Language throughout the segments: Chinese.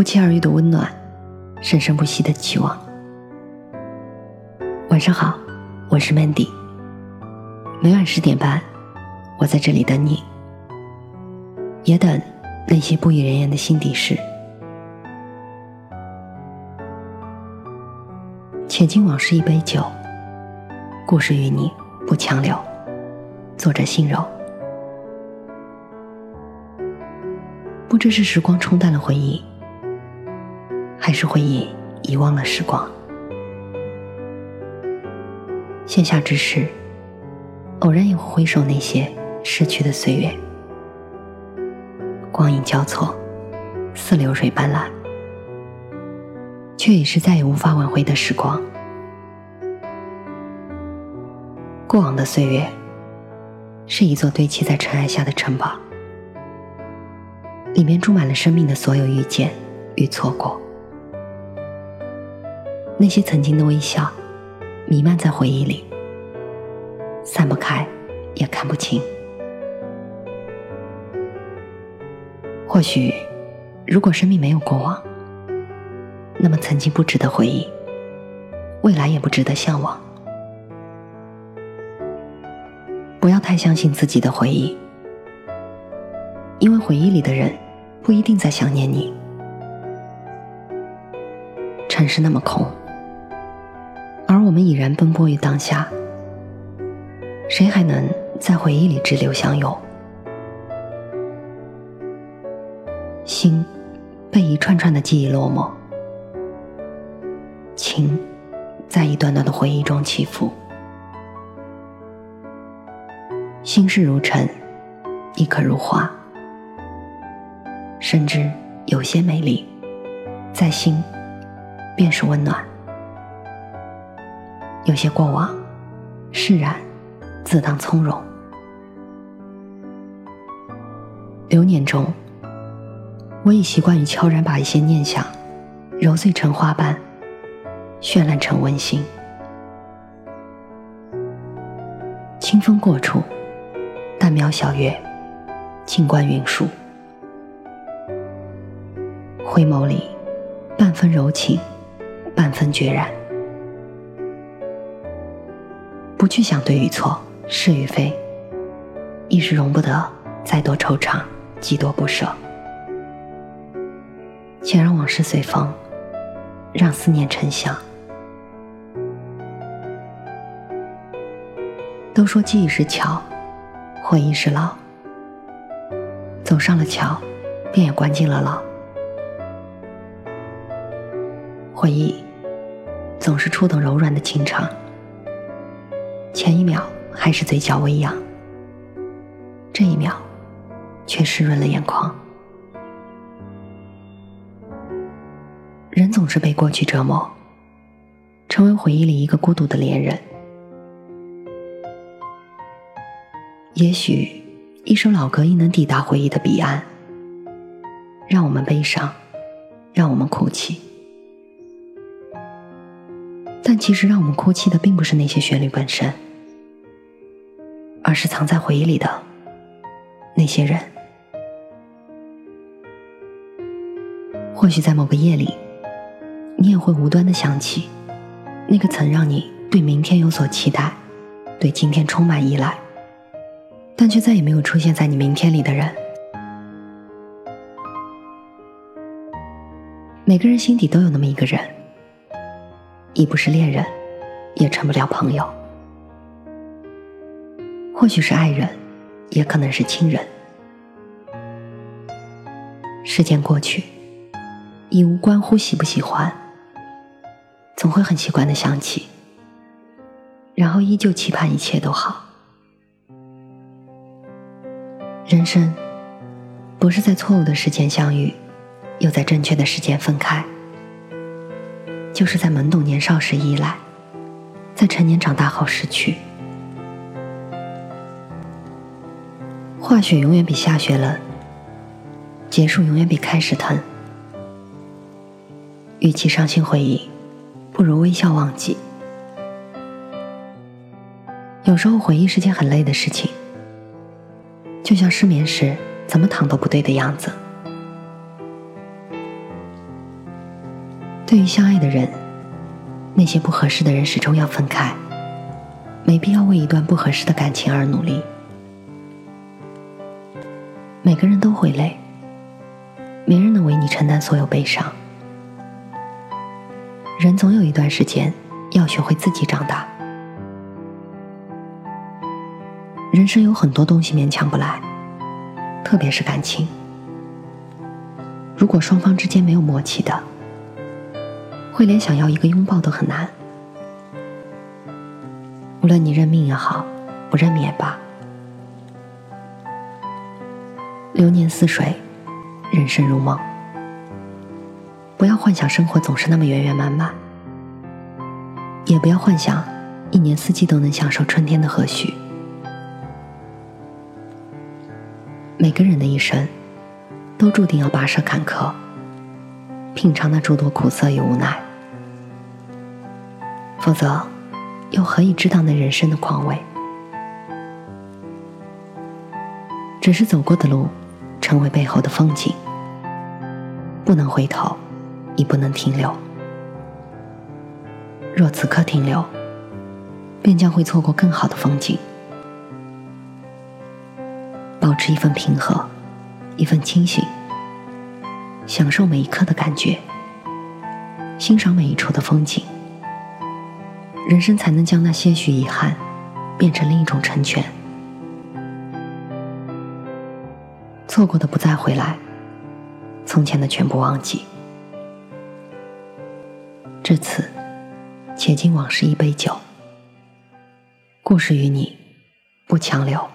不期而遇的温暖，生生不息的期望。晚上好，我是 Mandy。每晚十点半，我在这里等你，也等那些不语人言的心底事。且敬往事一杯酒，故事与你不强留。作者：心柔。不知是时光冲淡了回忆，还是回忆遗忘了时光。闲暇之时，偶然也会回首那些逝去的岁月，光影交错，似流水斑斓，却已是再也无法挽回的时光。过往的岁月，是一座堆砌在尘埃下的城堡。里面住满了生命的所有遇见与错过，那些曾经的微笑，弥漫在回忆里，散不开，也看不清。或许，如果生命没有过往，那么曾经不值得回忆，未来也不值得向往。不要太相信自己的回忆。因为回忆里的人不一定在想念你。城市那么空，我们已然奔波于当下，谁还能在回忆里滞留相拥？心被一串串的记忆落寞，情在一段段的回忆中起伏。心事如尘，亦可如花。甚至有些美丽，在心便是温暖；有些过往释然，自当从容。流年中，我已习惯于悄然把一些念想揉碎成花瓣，绚烂成温馨。清风过处，淡描小月，静观云树。回眸里，半分柔情，半分决然。不去想对与错，是与非，亦是容不得再多惆怅，几多不舍。且让往事随风，让思念沉香。都说记忆是桥，回忆是牢，走上了桥，便也关进了牢。回忆总是触动柔软的情肠，前一秒还是嘴角微扬，这一秒却湿润了眼眶。人总是被过去折磨，成为回忆里一个孤独的恋人。也许一首老歌亦能抵达回忆的彼岸，让我们悲伤，让我们哭泣。但其实，让我们哭泣的并不是那些旋律本身，而是藏在回忆里的那些人。或许在某个夜里，你也会无端的想起那个曾让你对明天有所期待、对今天充满依赖，但却再也没有出现在你明天里的人。每个人心底都有那么一个人。已不是恋人，也成不了朋友。或许是爱人，也可能是亲人。时间过去，已无关乎喜不喜欢，总会很习惯的想起，然后依旧期盼一切都好。人生，不是在错误的时间相遇，又在正确的时间分开。就是在懵懂年少时依赖，在成年长大后失去。化雪永远比下雪冷，结束永远比开始疼。与其伤心回忆，不如微笑忘记。有时候回忆是件很累的事情，就像失眠时怎么躺都不对的样子。对于相爱的人，那些不合适的人始终要分开，没必要为一段不合适的感情而努力。每个人都会累，没人能为你承担所有悲伤。人总有一段时间要学会自己长大。人生有很多东西勉强不来，特别是感情。如果双方之间没有默契的，会连想要一个拥抱都很难。无论你认命也好，不认命也罢，流年似水，人生如梦。不要幻想生活总是那么圆圆满满，也不要幻想一年四季都能享受春天的和煦。每个人的一生，都注定要跋涉坎坷，品尝那诸多苦涩与无奈。否则，又何以知道那人生的况味？只是走过的路，成为背后的风景，不能回头，亦不能停留。若此刻停留，便将会错过更好的风景。保持一份平和，一份清醒，享受每一刻的感觉，欣赏每一处的风景。人生才能将那些许遗憾变成另一种成全。错过的不再回来，从前的全部忘记。至此，且敬往事一杯酒。故事与你不强留。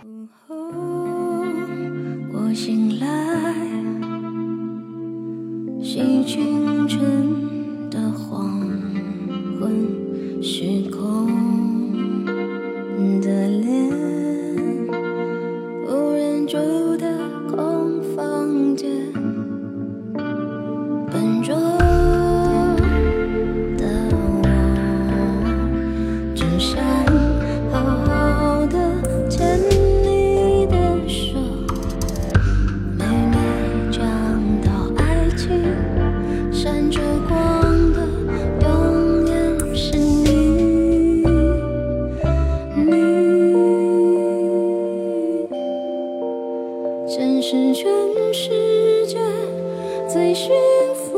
是全世界最幸福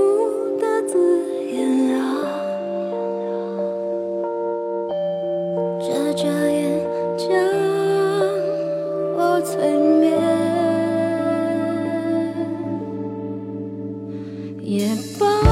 的字眼啊！眨眨眼将我催眠，也罢